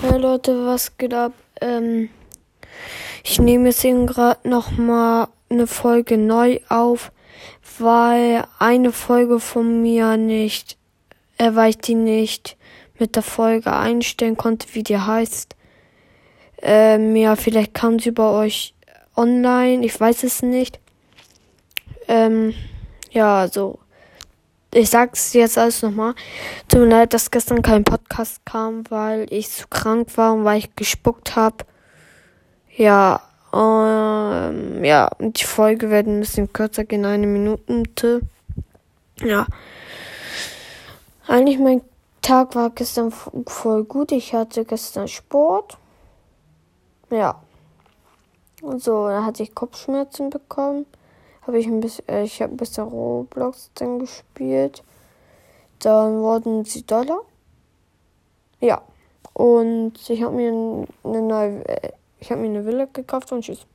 Hey Leute, was geht ab? Ähm, ich nehme jetzt eben gerade nochmal eine Folge neu auf, weil eine Folge von mir nicht, äh, weil ich die nicht mit der Folge einstellen konnte, wie die heißt. Ähm, ja, vielleicht kam sie bei euch online, ich weiß es nicht. Ähm, ja, also ich sag's jetzt alles nochmal. Tut mir leid, dass gestern kein Podcast kam, weil ich zu krank war und weil ich gespuckt habe. Ja, ähm, ja, die Folge wird ein bisschen kürzer gehen, eine Minute. Ja. Eigentlich mein Tag war gestern voll gut. Ich hatte gestern Sport. Ja. Und so, da hatte ich Kopfschmerzen bekommen habe ich ein bisschen, äh, ich habe ein bisschen Roblox dann gespielt. Dann wurden sie Dollar. Ja. Und ich habe mir eine neue, äh, ich habe mir eine Villa gekauft und tschüss.